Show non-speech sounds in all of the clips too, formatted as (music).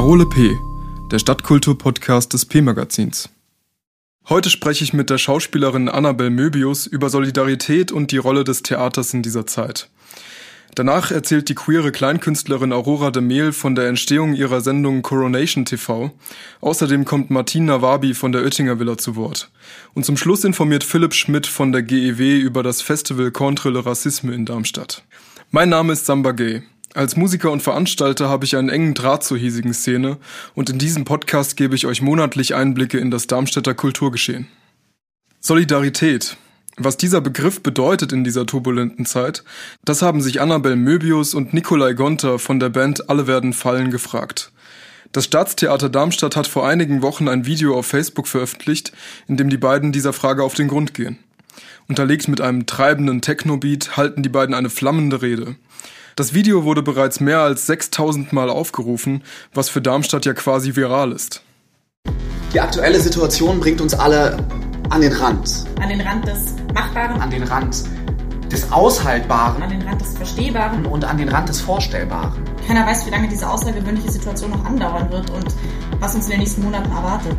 Parole P, der Stadtkultur-Podcast des P-Magazins. Heute spreche ich mit der Schauspielerin Annabel Möbius über Solidarität und die Rolle des Theaters in dieser Zeit. Danach erzählt die queere Kleinkünstlerin Aurora de Mehl von der Entstehung ihrer Sendung Coronation TV. Außerdem kommt Martina Wabi von der Oettinger Villa zu Wort. Und zum Schluss informiert Philipp Schmidt von der GEW über das Festival Contre le Racisme in Darmstadt. Mein Name ist Samba Gay. Als Musiker und Veranstalter habe ich einen engen Draht zur hiesigen Szene und in diesem Podcast gebe ich euch monatlich Einblicke in das Darmstädter Kulturgeschehen. Solidarität. Was dieser Begriff bedeutet in dieser turbulenten Zeit, das haben sich Annabel Möbius und Nikolai Gonter von der Band Alle werden fallen gefragt. Das Staatstheater Darmstadt hat vor einigen Wochen ein Video auf Facebook veröffentlicht, in dem die beiden dieser Frage auf den Grund gehen. Unterlegt mit einem treibenden Techno-Beat halten die beiden eine flammende Rede. Das Video wurde bereits mehr als 6000 Mal aufgerufen, was für Darmstadt ja quasi viral ist. Die aktuelle Situation bringt uns alle an den Rand. An den Rand des Machbaren. An den Rand des Aushaltbaren. An den Rand des Verstehbaren. Und an den Rand des Vorstellbaren. Keiner weiß, wie lange diese außergewöhnliche Situation noch andauern wird und was uns in den nächsten Monaten erwartet.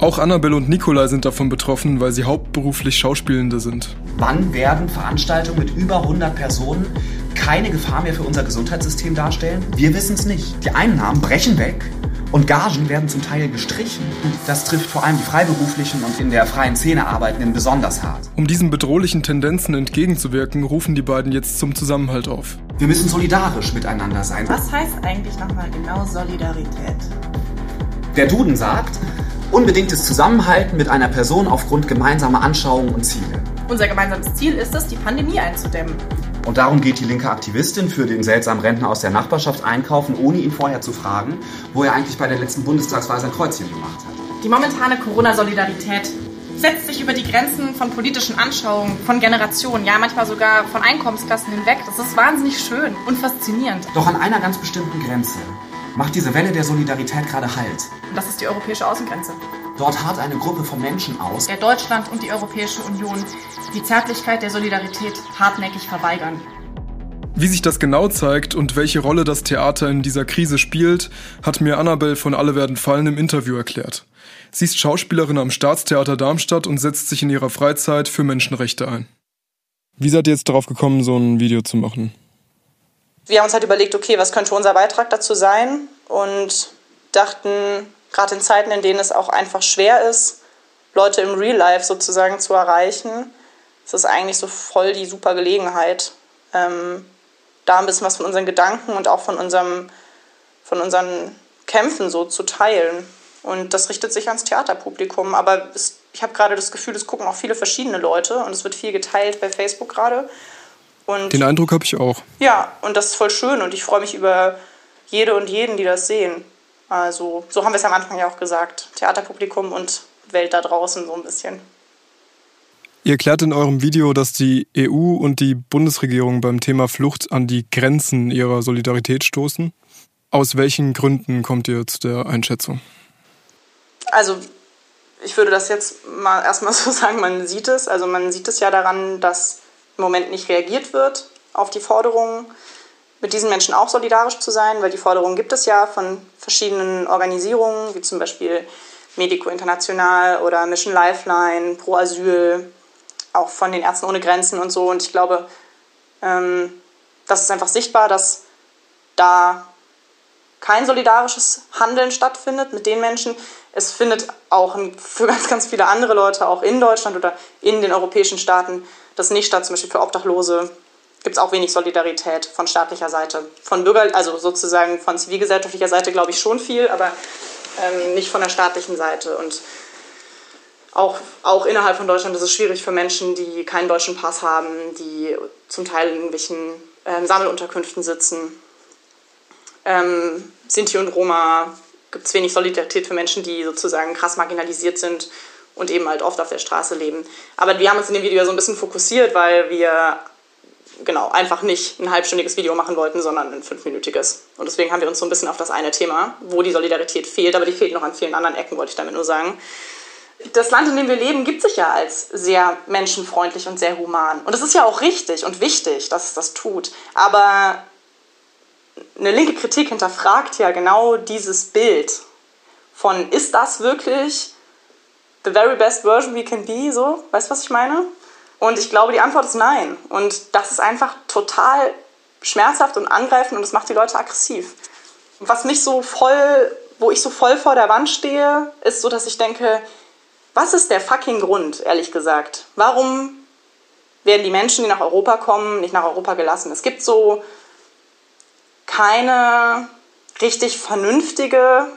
Auch Annabelle und Nikolai sind davon betroffen, weil sie hauptberuflich Schauspielende sind. Wann werden Veranstaltungen mit über 100 Personen keine Gefahr mehr für unser Gesundheitssystem darstellen? Wir wissen es nicht. Die Einnahmen brechen weg und Gagen werden zum Teil gestrichen. Das trifft vor allem die freiberuflichen und in der freien Szene Arbeitenden besonders hart. Um diesen bedrohlichen Tendenzen entgegenzuwirken, rufen die beiden jetzt zum Zusammenhalt auf. Wir müssen solidarisch miteinander sein. Was heißt eigentlich nochmal genau Solidarität? Der Duden sagt, unbedingtes Zusammenhalten mit einer Person aufgrund gemeinsamer Anschauungen und Ziele. Unser gemeinsames Ziel ist es, die Pandemie einzudämmen. Und darum geht die linke Aktivistin für den seltsamen Rentner aus der Nachbarschaft einkaufen, ohne ihn vorher zu fragen, wo er eigentlich bei der letzten Bundestagswahl sein Kreuzchen gemacht hat. Die momentane Corona-Solidarität setzt sich über die Grenzen von politischen Anschauungen, von Generationen, ja manchmal sogar von Einkommensklassen hinweg. Das ist wahnsinnig schön und faszinierend. Doch an einer ganz bestimmten Grenze macht diese Welle der Solidarität gerade Halt. Und das ist die europäische Außengrenze. Dort harrt eine Gruppe von Menschen aus, der Deutschland und die Europäische Union die Zärtlichkeit der Solidarität hartnäckig verweigern. Wie sich das genau zeigt und welche Rolle das Theater in dieser Krise spielt, hat mir Annabel von Alle werden fallen im Interview erklärt. Sie ist Schauspielerin am Staatstheater Darmstadt und setzt sich in ihrer Freizeit für Menschenrechte ein. Wie seid ihr jetzt darauf gekommen, so ein Video zu machen? Wir haben uns halt überlegt, okay, was könnte unser Beitrag dazu sein und dachten, gerade in Zeiten, in denen es auch einfach schwer ist, Leute im Real Life sozusagen zu erreichen, ist das eigentlich so voll die super Gelegenheit, ähm, da ein bisschen was von unseren Gedanken und auch von, unserem, von unseren Kämpfen so zu teilen. Und das richtet sich ans Theaterpublikum. Aber es, ich habe gerade das Gefühl, es gucken auch viele verschiedene Leute und es wird viel geteilt bei Facebook gerade. Und Den Eindruck habe ich auch. Ja, und das ist voll schön und ich freue mich über jede und jeden, die das sehen. Also, so haben wir es am Anfang ja auch gesagt. Theaterpublikum und Welt da draußen so ein bisschen. Ihr erklärt in eurem Video, dass die EU und die Bundesregierung beim Thema Flucht an die Grenzen ihrer Solidarität stoßen. Aus welchen Gründen kommt ihr zu der Einschätzung? Also, ich würde das jetzt mal erstmal (laughs) so sagen, man sieht es. Also, man sieht es ja daran, dass im Moment nicht reagiert wird auf die Forderungen mit diesen Menschen auch solidarisch zu sein, weil die Forderungen gibt es ja von verschiedenen Organisierungen, wie zum Beispiel Medico International oder Mission Lifeline, Pro Asyl, auch von den Ärzten ohne Grenzen und so. Und ich glaube, ähm, das ist einfach sichtbar, dass da kein solidarisches Handeln stattfindet mit den Menschen. Es findet auch für ganz, ganz viele andere Leute, auch in Deutschland oder in den europäischen Staaten, das nicht statt, zum Beispiel für Obdachlose, gibt es auch wenig Solidarität von staatlicher Seite. Von Bürger, also sozusagen von zivilgesellschaftlicher Seite glaube ich schon viel, aber ähm, nicht von der staatlichen Seite. Und auch, auch innerhalb von Deutschland ist es schwierig für Menschen, die keinen deutschen Pass haben, die zum Teil in irgendwelchen ähm, Sammelunterkünften sitzen. Ähm, Sinti und Roma gibt es wenig Solidarität für Menschen, die sozusagen krass marginalisiert sind und eben halt oft auf der Straße leben. Aber wir haben uns in dem Video so ein bisschen fokussiert, weil wir genau, einfach nicht ein halbstündiges Video machen wollten, sondern ein fünfminütiges. Und deswegen haben wir uns so ein bisschen auf das eine Thema, wo die Solidarität fehlt, aber die fehlt noch an vielen anderen Ecken, wollte ich damit nur sagen. Das Land, in dem wir leben, gibt sich ja als sehr menschenfreundlich und sehr human. Und es ist ja auch richtig und wichtig, dass es das tut. Aber eine linke Kritik hinterfragt ja genau dieses Bild von, ist das wirklich the very best version we can be, so, weißt du, was ich meine? Und ich glaube, die Antwort ist nein. Und das ist einfach total schmerzhaft und angreifend und das macht die Leute aggressiv. Was mich so voll, wo ich so voll vor der Wand stehe, ist so, dass ich denke, was ist der fucking Grund, ehrlich gesagt? Warum werden die Menschen, die nach Europa kommen, nicht nach Europa gelassen? Es gibt so keine richtig vernünftige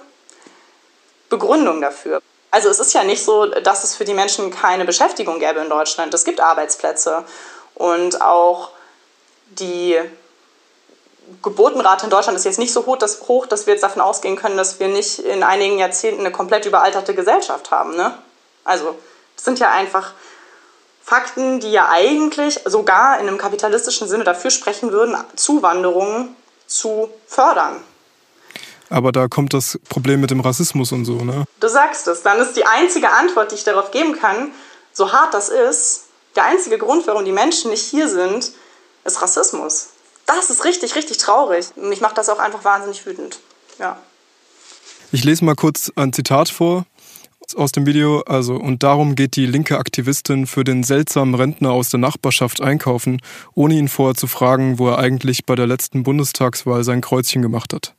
Begründung dafür. Also es ist ja nicht so, dass es für die Menschen keine Beschäftigung gäbe in Deutschland. Es gibt Arbeitsplätze und auch die Geburtenrate in Deutschland ist jetzt nicht so hoch dass, hoch, dass wir jetzt davon ausgehen können, dass wir nicht in einigen Jahrzehnten eine komplett überalterte Gesellschaft haben. Ne? Also das sind ja einfach Fakten, die ja eigentlich sogar in einem kapitalistischen Sinne dafür sprechen würden, Zuwanderung zu fördern. Aber da kommt das Problem mit dem Rassismus und so, ne? Du sagst es. Dann ist die einzige Antwort, die ich darauf geben kann, so hart das ist, der einzige Grund, warum die Menschen nicht hier sind, ist Rassismus. Das ist richtig, richtig traurig. Mich macht das auch einfach wahnsinnig wütend. Ja. Ich lese mal kurz ein Zitat vor aus dem Video. Also, und darum geht die linke Aktivistin für den seltsamen Rentner aus der Nachbarschaft einkaufen, ohne ihn vorher zu fragen, wo er eigentlich bei der letzten Bundestagswahl sein Kreuzchen gemacht hat.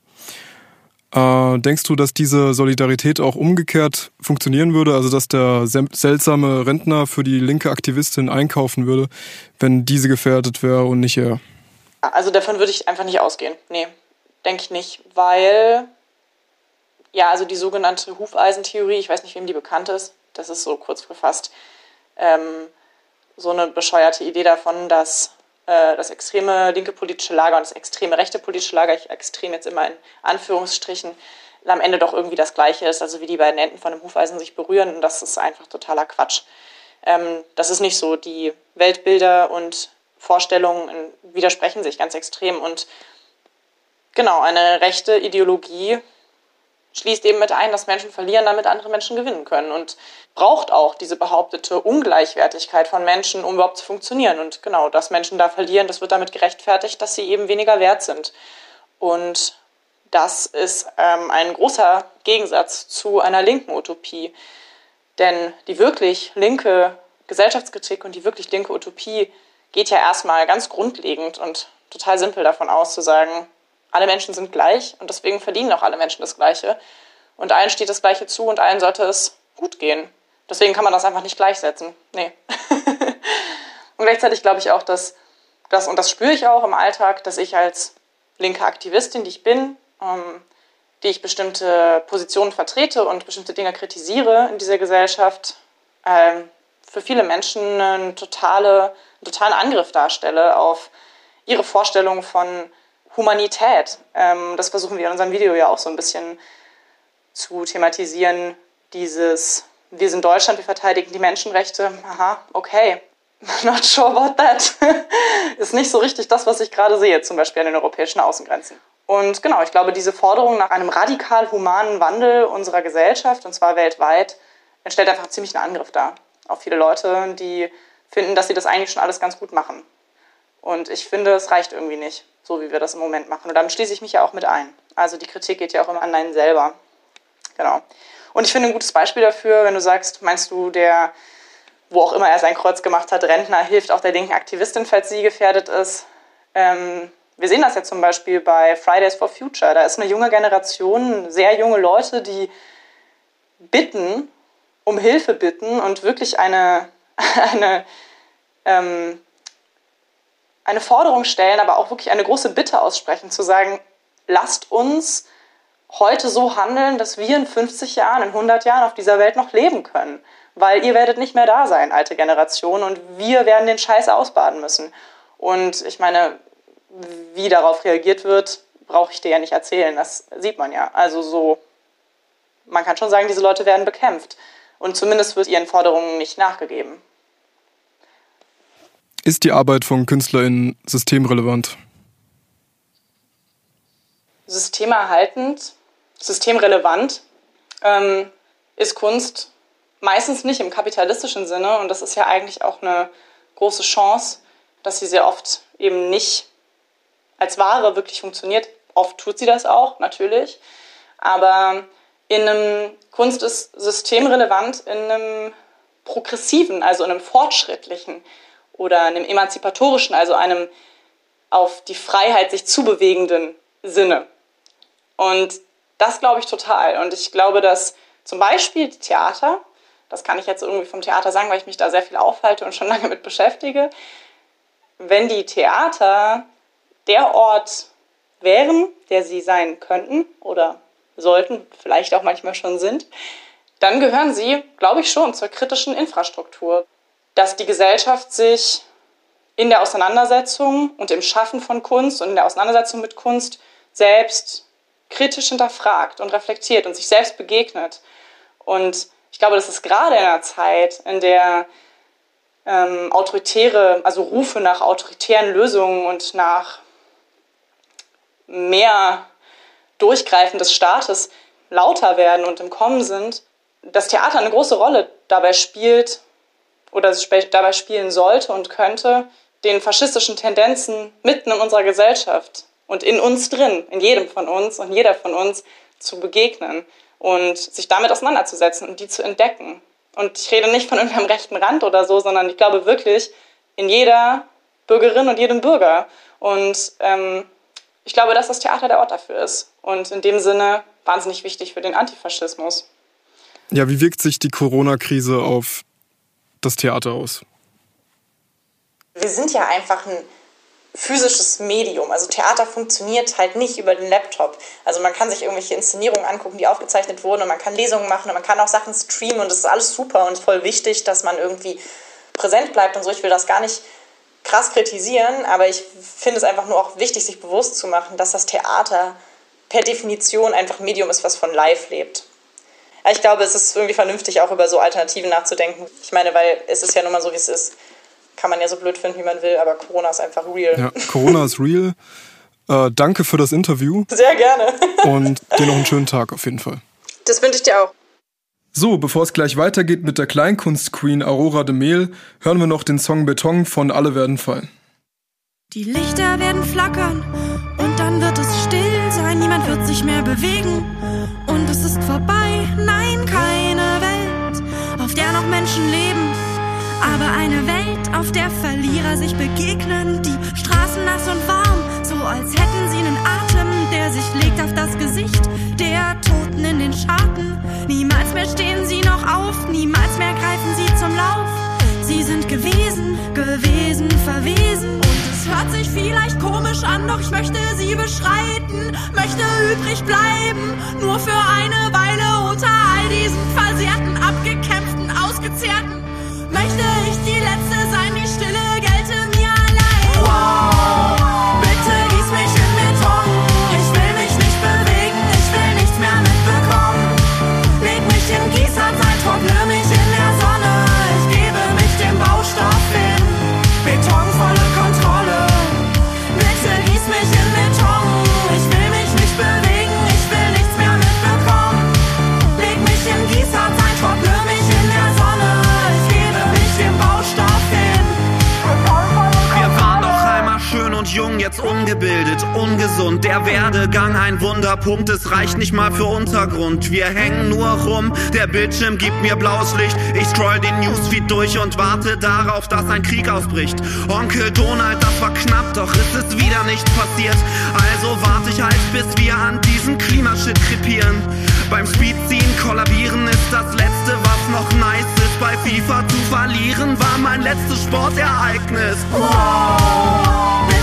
Äh, denkst du, dass diese Solidarität auch umgekehrt funktionieren würde? Also, dass der seltsame Rentner für die linke Aktivistin einkaufen würde, wenn diese gefährdet wäre und nicht er? Also, davon würde ich einfach nicht ausgehen. Nee, denke ich nicht. Weil, ja, also die sogenannte Hufeisentheorie, ich weiß nicht, wem die bekannt ist, das ist so kurz gefasst, ähm, so eine bescheuerte Idee davon, dass das extreme linke politische Lager und das extreme rechte politische Lager, ich extrem jetzt immer in Anführungsstrichen, am Ende doch irgendwie das Gleiche ist, also wie die beiden Enden von einem Hufeisen sich berühren und das ist einfach totaler Quatsch. Ähm, das ist nicht so. Die Weltbilder und Vorstellungen widersprechen sich ganz extrem und genau, eine rechte Ideologie schließt eben mit ein, dass Menschen verlieren, damit andere Menschen gewinnen können und braucht auch diese behauptete Ungleichwertigkeit von Menschen, um überhaupt zu funktionieren. Und genau, dass Menschen da verlieren, das wird damit gerechtfertigt, dass sie eben weniger wert sind. Und das ist ähm, ein großer Gegensatz zu einer linken Utopie. Denn die wirklich linke Gesellschaftskritik und die wirklich linke Utopie geht ja erstmal ganz grundlegend und total simpel davon aus zu sagen, alle Menschen sind gleich und deswegen verdienen auch alle Menschen das Gleiche. Und allen steht das Gleiche zu und allen sollte es gut gehen. Deswegen kann man das einfach nicht gleichsetzen. Nee. (laughs) und gleichzeitig glaube ich auch, dass das, und das spüre ich auch im Alltag, dass ich als linke Aktivistin, die ich bin, ähm, die ich bestimmte Positionen vertrete und bestimmte Dinge kritisiere in dieser Gesellschaft, ähm, für viele Menschen einen, totale, einen totalen Angriff darstelle auf ihre Vorstellung von Humanität. Ähm, das versuchen wir in unserem Video ja auch so ein bisschen zu thematisieren. Dieses, wir sind Deutschland, wir verteidigen die Menschenrechte. Aha, okay. (laughs) Not sure about that. (laughs) Ist nicht so richtig das, was ich gerade sehe, zum Beispiel an den europäischen Außengrenzen. Und genau, ich glaube, diese Forderung nach einem radikal humanen Wandel unserer Gesellschaft, und zwar weltweit, stellt einfach ziemlich einen Angriff dar auf viele Leute, die finden, dass sie das eigentlich schon alles ganz gut machen. Und ich finde, es reicht irgendwie nicht so wie wir das im Moment machen. Und damit schließe ich mich ja auch mit ein. Also die Kritik geht ja auch immer an einen selber. Genau. Und ich finde ein gutes Beispiel dafür, wenn du sagst, meinst du, der, wo auch immer er sein Kreuz gemacht hat, Rentner hilft auch der linken Aktivistin, falls sie gefährdet ist. Ähm, wir sehen das ja zum Beispiel bei Fridays for Future. Da ist eine junge Generation, sehr junge Leute, die bitten, um Hilfe bitten und wirklich eine, (laughs) eine ähm, eine Forderung stellen, aber auch wirklich eine große Bitte aussprechen, zu sagen, lasst uns heute so handeln, dass wir in 50 Jahren, in 100 Jahren auf dieser Welt noch leben können. Weil ihr werdet nicht mehr da sein, alte Generation, und wir werden den Scheiß ausbaden müssen. Und ich meine, wie darauf reagiert wird, brauche ich dir ja nicht erzählen. Das sieht man ja. Also so, man kann schon sagen, diese Leute werden bekämpft. Und zumindest wird ihren Forderungen nicht nachgegeben. Ist die Arbeit von KünstlerInnen systemrelevant? Systemerhaltend, systemrelevant ähm, ist Kunst meistens nicht im kapitalistischen Sinne und das ist ja eigentlich auch eine große Chance, dass sie sehr oft eben nicht als Ware wirklich funktioniert, Oft tut sie das auch, natürlich. Aber in einem Kunst ist systemrelevant in einem progressiven, also in einem fortschrittlichen oder einem emanzipatorischen, also einem auf die Freiheit sich zubewegenden Sinne. Und das glaube ich total. Und ich glaube, dass zum Beispiel Theater, das kann ich jetzt irgendwie vom Theater sagen, weil ich mich da sehr viel aufhalte und schon (laughs) lange mit beschäftige, wenn die Theater der Ort wären, der sie sein könnten oder sollten, vielleicht auch manchmal schon sind, dann gehören sie, glaube ich, schon zur kritischen Infrastruktur. Dass die Gesellschaft sich in der Auseinandersetzung und im Schaffen von Kunst und in der Auseinandersetzung mit Kunst selbst kritisch hinterfragt und reflektiert und sich selbst begegnet. Und ich glaube, das ist gerade in einer Zeit, in der ähm, autoritäre, also Rufe nach autoritären Lösungen und nach mehr Durchgreifen des Staates lauter werden und im Kommen sind, das Theater eine große Rolle dabei spielt oder dabei spielen sollte und könnte, den faschistischen Tendenzen mitten in unserer Gesellschaft und in uns drin, in jedem von uns und jeder von uns zu begegnen und sich damit auseinanderzusetzen und die zu entdecken. Und ich rede nicht von irgendeinem rechten Rand oder so, sondern ich glaube wirklich in jeder Bürgerin und jedem Bürger. Und ähm, ich glaube, dass das Theater der Ort dafür ist. Und in dem Sinne wahnsinnig wichtig für den Antifaschismus. Ja, wie wirkt sich die Corona-Krise auf das Theater aus? Wir sind ja einfach ein physisches Medium. Also Theater funktioniert halt nicht über den Laptop. Also man kann sich irgendwelche Inszenierungen angucken, die aufgezeichnet wurden und man kann Lesungen machen und man kann auch Sachen streamen und das ist alles super und voll wichtig, dass man irgendwie präsent bleibt und so. Ich will das gar nicht krass kritisieren, aber ich finde es einfach nur auch wichtig, sich bewusst zu machen, dass das Theater per Definition einfach ein Medium ist, was von live lebt. Ich glaube, es ist irgendwie vernünftig, auch über so Alternativen nachzudenken. Ich meine, weil es ist ja nun mal so, wie es ist kann man ja so blöd finden, wie man will, aber Corona ist einfach real. Ja, Corona ist real. (laughs) Äh, danke für das Interview. Sehr gerne. (laughs) Und dir noch einen schönen Tag auf jeden Fall. Das wünsche ich dir auch. So, bevor es gleich weitergeht mit der Kleinkunstqueen Aurora de Mehl, hören wir noch den Song Beton von Alle werden fallen. Die Lichter werden flackern und dann wird es still sein, niemand wird sich mehr bewegen und es ist vorbei. Nein, keine Welt, auf der noch Menschen leben aber eine Welt, auf der Verlierer sich begegnen, die Straßen nass und warm, so als hätten sie einen Atem, der sich legt auf das Gesicht der Toten in den Schatten. Niemals mehr stehen sie noch auf, niemals mehr greifen sie zum Lauf. Sie sind gewesen, gewesen, verwesen. Und es hört sich vielleicht komisch an, doch ich möchte sie beschreiten, möchte übrig bleiben, nur für eine Weile unter all diesen versehrten, abgekämpften, ausgezehrten. Möchte ich die Letzte sein, die Stille Werdegang ein Wunderpunkt, es reicht nicht mal für Untergrund. Wir hängen nur rum, der Bildschirm gibt mir blaues Licht. Ich scroll den Newsfeed durch und warte darauf, dass ein Krieg ausbricht. Onkel Donald, das war knapp, doch ist es wieder nicht passiert. Also warte ich halt, bis wir an diesem Klimashit krepieren. Beim Speedziehen kollabieren ist das Letzte, was noch nice ist. Bei FIFA zu verlieren war mein letztes Sportereignis. Bitte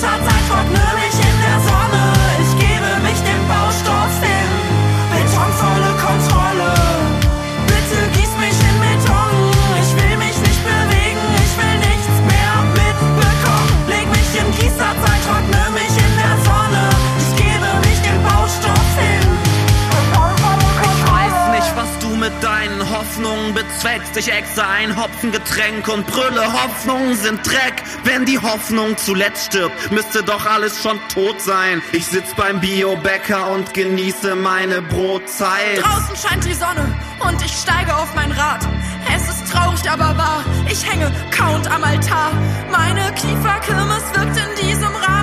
mich in Gießerzeit, trockne mich Hoffnungen bezweckst. Ich exe ein Hopfengetränk und brülle, Hoffnungen sind Dreck. Wenn die Hoffnung zuletzt stirbt, müsste doch alles schon tot sein. Ich sitz beim Biobäcker und genieße meine Brotzeit. Draußen scheint die Sonne und ich steige auf mein Rad. Es ist traurig, aber wahr. Ich hänge count am Altar. Meine Kieferkirmes wirkt in diesem Rahmen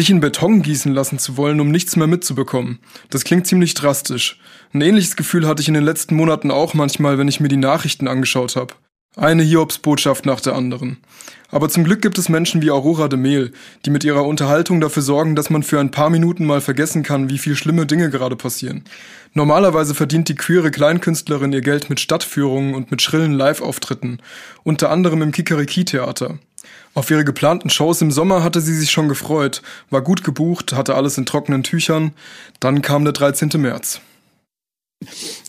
Sich in Beton gießen lassen zu wollen, um nichts mehr mitzubekommen. Das klingt ziemlich drastisch. Ein ähnliches Gefühl hatte ich in den letzten Monaten auch manchmal, wenn ich mir die Nachrichten angeschaut habe. Eine Hiobsbotschaft nach der anderen. Aber zum Glück gibt es Menschen wie Aurora de Mehl, die mit ihrer Unterhaltung dafür sorgen, dass man für ein paar Minuten mal vergessen kann, wie viel schlimme Dinge gerade passieren. Normalerweise verdient die queere Kleinkünstlerin ihr Geld mit Stadtführungen und mit schrillen Live-Auftritten, unter anderem im Kikeriki-Theater. Auf ihre geplanten Shows im Sommer hatte sie sich schon gefreut, war gut gebucht, hatte alles in trockenen Tüchern. Dann kam der 13. März.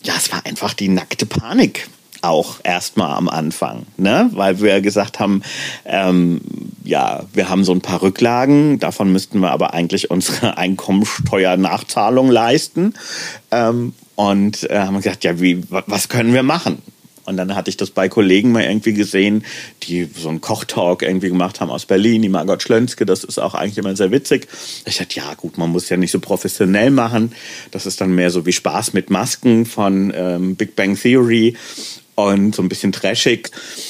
ja, es war einfach die nackte Panik auch erstmal am Anfang, ne? Weil wir gesagt haben, ähm, ja, wir haben so ein paar Rücklagen, davon müssten wir aber eigentlich unsere (laughs) Einkommensteuernachzahlung leisten. Ähm, und äh, haben gesagt, ja, wie, wa- was können wir machen? Und dann hatte ich das bei Kollegen mal irgendwie gesehen, die so einen Kochtalk irgendwie gemacht haben aus Berlin, die Margot Schlönske, das ist auch eigentlich immer sehr witzig. Ich dachte, ja gut, man muss ja nicht so professionell machen. Das ist dann mehr so wie Spaß mit Masken von ähm, Big Bang Theory und so ein bisschen trashig.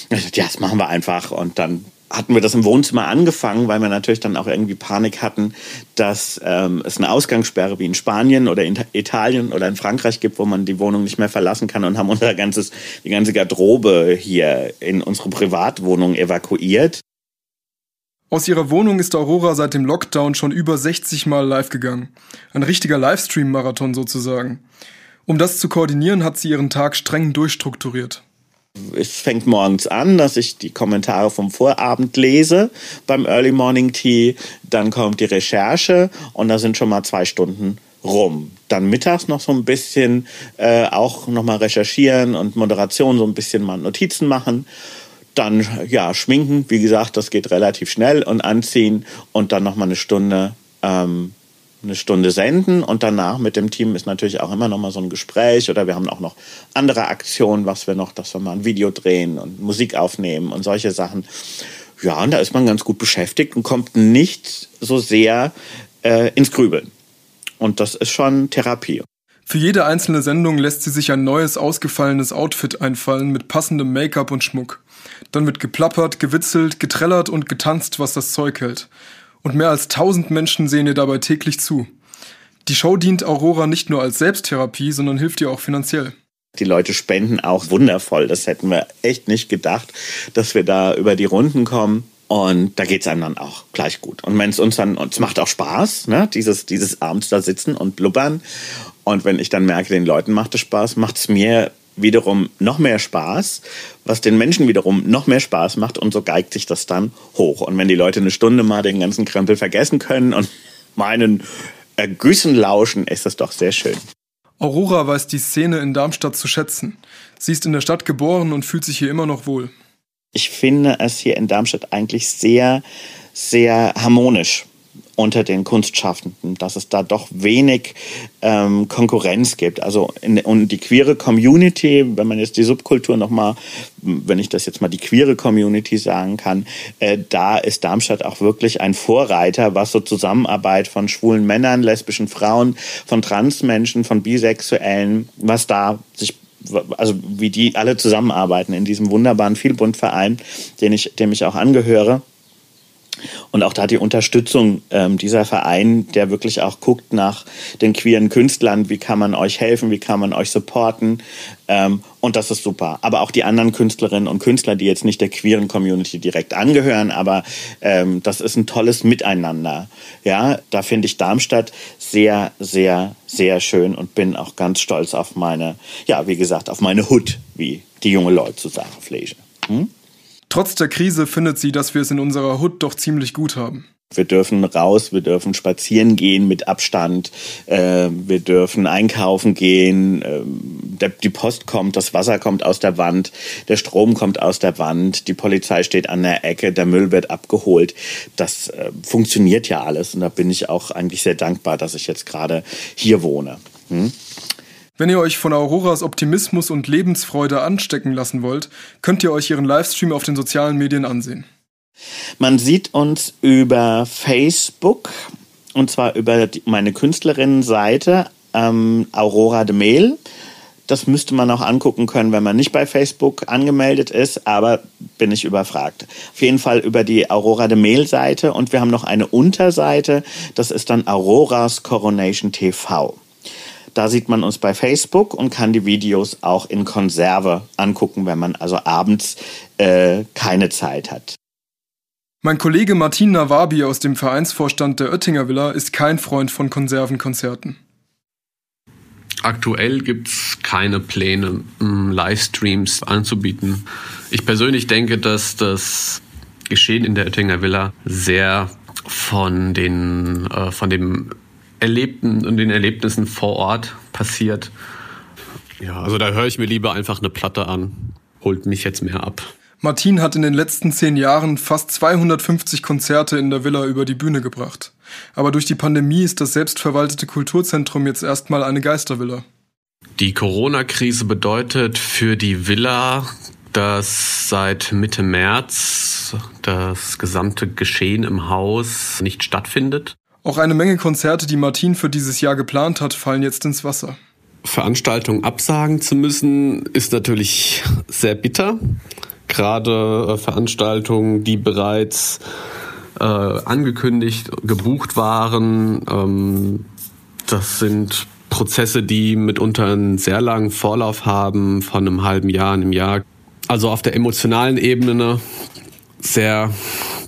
Ich dachte, ja, das machen wir einfach. Und dann hatten wir das im Wohnzimmer angefangen, weil wir natürlich dann auch irgendwie Panik hatten, dass ähm, es eine Ausgangssperre wie in Spanien oder in Italien oder in Frankreich gibt, wo man die Wohnung nicht mehr verlassen kann und haben unser ganzes, die ganze Garderobe hier in unsere Privatwohnung evakuiert. Aus ihrer Wohnung ist Aurora seit dem Lockdown schon über 60 Mal live gegangen. Ein richtiger Livestream-Marathon sozusagen. Um das zu koordinieren, hat sie ihren Tag streng durchstrukturiert. Es fängt morgens an, dass ich die Kommentare vom Vorabend lese beim Early Morning Tea. Dann kommt die Recherche und da sind schon mal zwei Stunden rum. Dann mittags noch so ein bisschen äh, auch nochmal recherchieren und Moderation so ein bisschen mal Notizen machen. Dann ja schminken, wie gesagt, das geht relativ schnell und anziehen und dann nochmal eine Stunde ähm, eine Stunde senden und danach mit dem Team ist natürlich auch immer noch mal so ein Gespräch oder wir haben auch noch andere Aktionen, was wir noch, dass wir mal ein Video drehen und Musik aufnehmen und solche Sachen. Ja, und da ist man ganz gut beschäftigt und kommt nicht so sehr äh, ins Grübeln. Und das ist schon Therapie. Für jede einzelne Sendung lässt sie sich ein neues, ausgefallenes Outfit einfallen mit passendem Make-up und Schmuck. Dann wird geplappert, gewitzelt, getrellert und getanzt, was das Zeug hält. Und mehr als tausend Menschen sehen ihr dabei täglich zu. Die Show dient Aurora nicht nur als Selbsttherapie, sondern hilft ihr auch finanziell. Die Leute spenden auch wundervoll. Das hätten wir echt nicht gedacht, dass wir da über die Runden kommen. Und da geht's einem dann auch gleich gut. Und wenn es uns dann, und es macht auch Spaß, ne? dieses, dieses abends da sitzen und blubbern. Und wenn ich dann merke, den Leuten macht es Spaß, macht es mir wiederum noch mehr Spaß, was den Menschen wiederum noch mehr Spaß macht und so geigt sich das dann hoch. Und wenn die Leute eine Stunde mal den ganzen Krempel vergessen können und (laughs) meinen Ergüssen lauschen, ist das doch sehr schön. Aurora weiß die Szene in Darmstadt zu schätzen. Sie ist in der Stadt geboren und fühlt sich hier immer noch wohl. Ich finde es hier in Darmstadt eigentlich sehr, sehr harmonisch unter den Kunstschaffenden, dass es da doch wenig ähm, Konkurrenz gibt. Also in, und die queere Community, wenn man jetzt die Subkultur nochmal, wenn ich das jetzt mal die queere Community sagen kann, äh, da ist Darmstadt auch wirklich ein Vorreiter, was so Zusammenarbeit von schwulen Männern, lesbischen Frauen, von Transmenschen, von Bisexuellen, was da sich also wie die alle zusammenarbeiten in diesem wunderbaren Vielbundverein, den ich, dem ich auch angehöre. Und auch da die Unterstützung ähm, dieser Verein, der wirklich auch guckt nach den queeren Künstlern, wie kann man euch helfen, wie kann man euch supporten. Ähm, und das ist super. Aber auch die anderen Künstlerinnen und Künstler, die jetzt nicht der queeren Community direkt angehören, aber ähm, das ist ein tolles Miteinander. Ja, da finde ich Darmstadt sehr, sehr, sehr schön und bin auch ganz stolz auf meine, ja, wie gesagt, auf meine Hut, wie die junge Leute zu sagen pflegen. Hm? Trotz der Krise findet sie, dass wir es in unserer Hut doch ziemlich gut haben. Wir dürfen raus, wir dürfen spazieren gehen mit Abstand, äh, wir dürfen einkaufen gehen, äh, der, die Post kommt, das Wasser kommt aus der Wand, der Strom kommt aus der Wand, die Polizei steht an der Ecke, der Müll wird abgeholt. Das äh, funktioniert ja alles und da bin ich auch eigentlich sehr dankbar, dass ich jetzt gerade hier wohne. Hm? Wenn ihr euch von Auroras Optimismus und Lebensfreude anstecken lassen wollt, könnt ihr euch ihren Livestream auf den sozialen Medien ansehen. Man sieht uns über Facebook und zwar über meine Künstlerinnenseite ähm, Aurora de Mail. Das müsste man auch angucken können, wenn man nicht bei Facebook angemeldet ist, aber bin ich überfragt. Auf jeden Fall über die Aurora de Mail Seite und wir haben noch eine Unterseite, das ist dann Auroras Coronation TV. Da sieht man uns bei Facebook und kann die Videos auch in Konserve angucken, wenn man also abends äh, keine Zeit hat. Mein Kollege Martin Nawabi aus dem Vereinsvorstand der Oettinger Villa ist kein Freund von Konservenkonzerten. Aktuell gibt es keine Pläne, Livestreams anzubieten. Ich persönlich denke, dass das Geschehen in der Oettinger Villa sehr von, den, äh, von dem Erlebten und den Erlebnissen vor Ort passiert. Ja, also da höre ich mir lieber einfach eine Platte an. Holt mich jetzt mehr ab. Martin hat in den letzten zehn Jahren fast 250 Konzerte in der Villa über die Bühne gebracht. Aber durch die Pandemie ist das selbstverwaltete Kulturzentrum jetzt erstmal eine Geistervilla. Die Corona-Krise bedeutet für die Villa, dass seit Mitte März das gesamte Geschehen im Haus nicht stattfindet. Auch eine Menge Konzerte, die Martin für dieses Jahr geplant hat, fallen jetzt ins Wasser. Veranstaltungen absagen zu müssen, ist natürlich sehr bitter. Gerade äh, Veranstaltungen, die bereits äh, angekündigt, gebucht waren, ähm, das sind Prozesse, die mitunter einen sehr langen Vorlauf haben, von einem halben Jahr, einem Jahr. Also auf der emotionalen Ebene sehr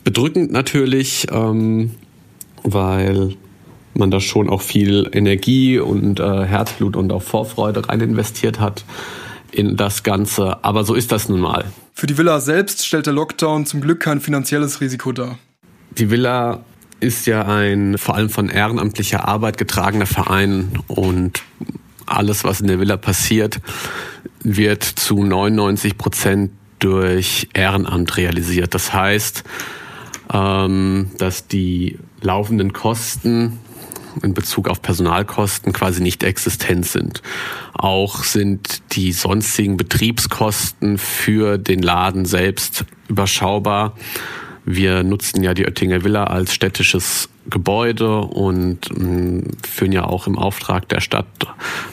bedrückend natürlich. Ähm, weil man da schon auch viel Energie und äh, Herzblut und auch Vorfreude rein investiert hat in das Ganze. Aber so ist das nun mal. Für die Villa selbst stellt der Lockdown zum Glück kein finanzielles Risiko dar. Die Villa ist ja ein vor allem von ehrenamtlicher Arbeit getragener Verein und alles, was in der Villa passiert, wird zu 99 Prozent durch Ehrenamt realisiert. Das heißt, ähm, dass die laufenden Kosten in Bezug auf Personalkosten quasi nicht existent sind. Auch sind die sonstigen Betriebskosten für den Laden selbst überschaubar. Wir nutzen ja die Oettinger Villa als städtisches Gebäude und ähm, führen ja auch im Auftrag der Stadt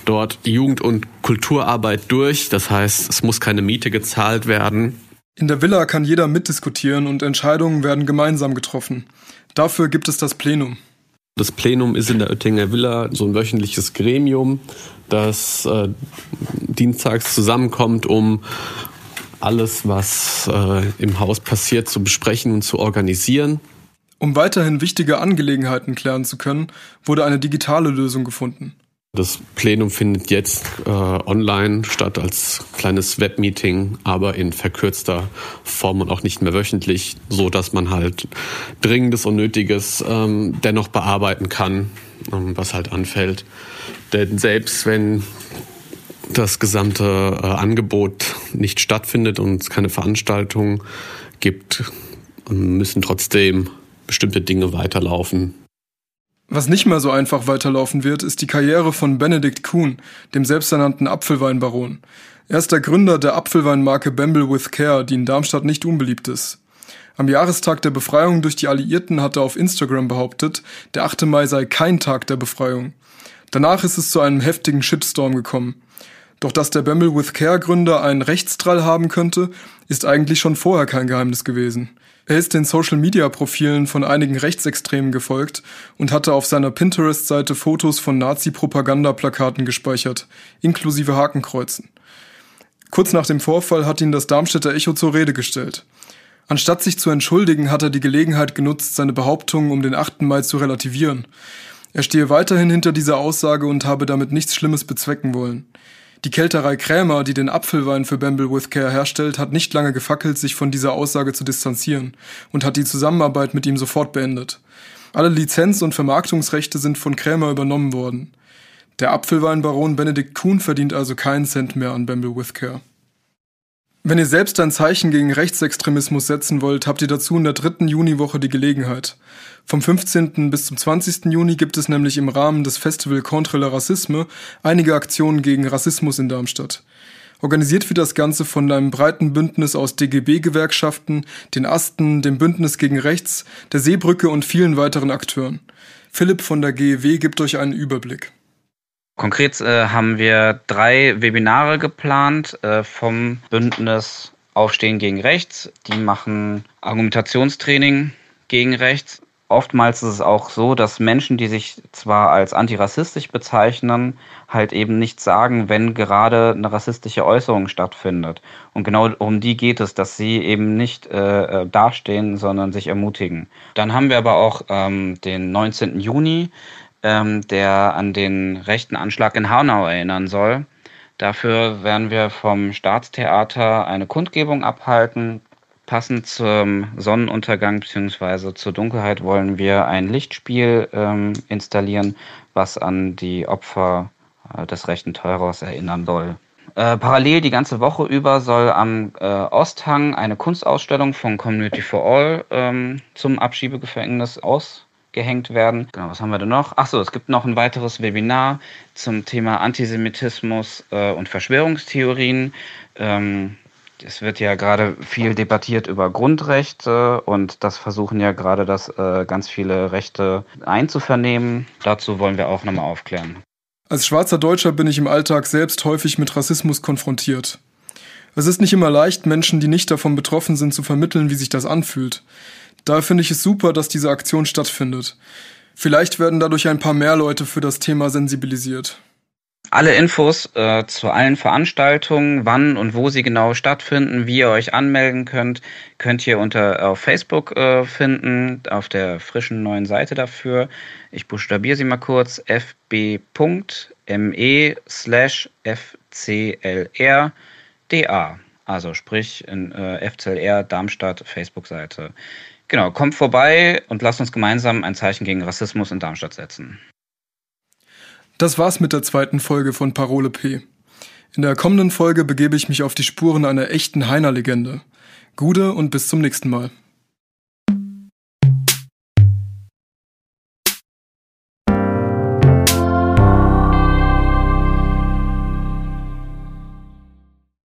dort Jugend- und Kulturarbeit durch. Das heißt, es muss keine Miete gezahlt werden. In der Villa kann jeder mitdiskutieren und Entscheidungen werden gemeinsam getroffen. Dafür gibt es das Plenum. Das Plenum ist in der Oettinger Villa so ein wöchentliches Gremium, das äh, dienstags zusammenkommt, um alles, was äh, im Haus passiert, zu besprechen und zu organisieren. Um weiterhin wichtige Angelegenheiten klären zu können, wurde eine digitale Lösung gefunden. Das Plenum findet jetzt äh, online statt als kleines Webmeeting, aber in verkürzter Form und auch nicht mehr wöchentlich, so dass man halt Dringendes und Nötiges ähm, dennoch bearbeiten kann, ähm, was halt anfällt. Denn selbst wenn das gesamte äh, Angebot nicht stattfindet und es keine Veranstaltung gibt, müssen trotzdem bestimmte Dinge weiterlaufen, was nicht mehr so einfach weiterlaufen wird, ist die Karriere von Benedikt Kuhn, dem selbsternannten Apfelweinbaron. Er ist der Gründer der Apfelweinmarke Bamble with Care, die in Darmstadt nicht unbeliebt ist. Am Jahrestag der Befreiung durch die Alliierten hat er auf Instagram behauptet, der 8. Mai sei kein Tag der Befreiung. Danach ist es zu einem heftigen Shitstorm gekommen. Doch dass der Bamble with Care Gründer einen Rechtsdrall haben könnte, ist eigentlich schon vorher kein Geheimnis gewesen. Er ist den Social-Media-Profilen von einigen Rechtsextremen gefolgt und hatte auf seiner Pinterest-Seite Fotos von Nazi-Propagandaplakaten gespeichert, inklusive Hakenkreuzen. Kurz nach dem Vorfall hat ihn das Darmstädter Echo zur Rede gestellt. Anstatt sich zu entschuldigen, hat er die Gelegenheit genutzt, seine Behauptungen um den 8. Mai zu relativieren. Er stehe weiterhin hinter dieser Aussage und habe damit nichts Schlimmes bezwecken wollen. Die Kälterei Krämer, die den Apfelwein für Bamble with Care herstellt, hat nicht lange gefackelt, sich von dieser Aussage zu distanzieren und hat die Zusammenarbeit mit ihm sofort beendet. Alle Lizenz- und Vermarktungsrechte sind von Krämer übernommen worden. Der Apfelweinbaron Benedikt Kuhn verdient also keinen Cent mehr an Bamble with Care. Wenn ihr selbst ein Zeichen gegen Rechtsextremismus setzen wollt, habt ihr dazu in der dritten Juniwoche die Gelegenheit. Vom 15. bis zum 20. Juni gibt es nämlich im Rahmen des Festival Contre le Racisme einige Aktionen gegen Rassismus in Darmstadt. Organisiert wird das Ganze von einem breiten Bündnis aus DGB-Gewerkschaften, den Asten, dem Bündnis gegen Rechts, der Seebrücke und vielen weiteren Akteuren. Philipp von der GEW gibt euch einen Überblick. Konkret äh, haben wir drei Webinare geplant äh, vom Bündnis Aufstehen gegen Rechts. Die machen Argumentationstraining gegen Rechts. Oftmals ist es auch so, dass Menschen, die sich zwar als antirassistisch bezeichnen, halt eben nicht sagen, wenn gerade eine rassistische Äußerung stattfindet. Und genau um die geht es, dass sie eben nicht äh, äh dastehen, sondern sich ermutigen. Dann haben wir aber auch ähm, den 19. Juni ähm, der an den rechten Anschlag in Hanau erinnern soll. Dafür werden wir vom Staatstheater eine Kundgebung abhalten. Passend zum Sonnenuntergang bzw. zur Dunkelheit wollen wir ein Lichtspiel ähm, installieren, was an die Opfer äh, des rechten Terrors erinnern soll. Äh, parallel die ganze Woche über soll am äh, Osthang eine Kunstausstellung von Community for All ähm, zum Abschiebegefängnis aus gehängt werden. Genau, was haben wir denn noch? Achso, es gibt noch ein weiteres Webinar zum Thema Antisemitismus äh, und Verschwörungstheorien. Ähm, es wird ja gerade viel debattiert über Grundrechte und das versuchen ja gerade das äh, ganz viele Rechte einzuvernehmen. Dazu wollen wir auch nochmal aufklären. Als schwarzer Deutscher bin ich im Alltag selbst häufig mit Rassismus konfrontiert. Es ist nicht immer leicht, Menschen, die nicht davon betroffen sind, zu vermitteln, wie sich das anfühlt. Daher finde ich es super, dass diese Aktion stattfindet. Vielleicht werden dadurch ein paar mehr Leute für das Thema sensibilisiert. Alle Infos äh, zu allen Veranstaltungen, wann und wo sie genau stattfinden, wie ihr euch anmelden könnt, könnt ihr unter auf Facebook äh, finden, auf der frischen neuen Seite dafür. Ich buchstabiere sie mal kurz: fb.me slash fclrda. Also sprich in äh, FCLR Darmstadt Facebook-Seite. Genau, kommt vorbei und lasst uns gemeinsam ein Zeichen gegen Rassismus in Darmstadt setzen. Das war's mit der zweiten Folge von Parole P. In der kommenden Folge begebe ich mich auf die Spuren einer echten Heiner-Legende. Gude und bis zum nächsten Mal.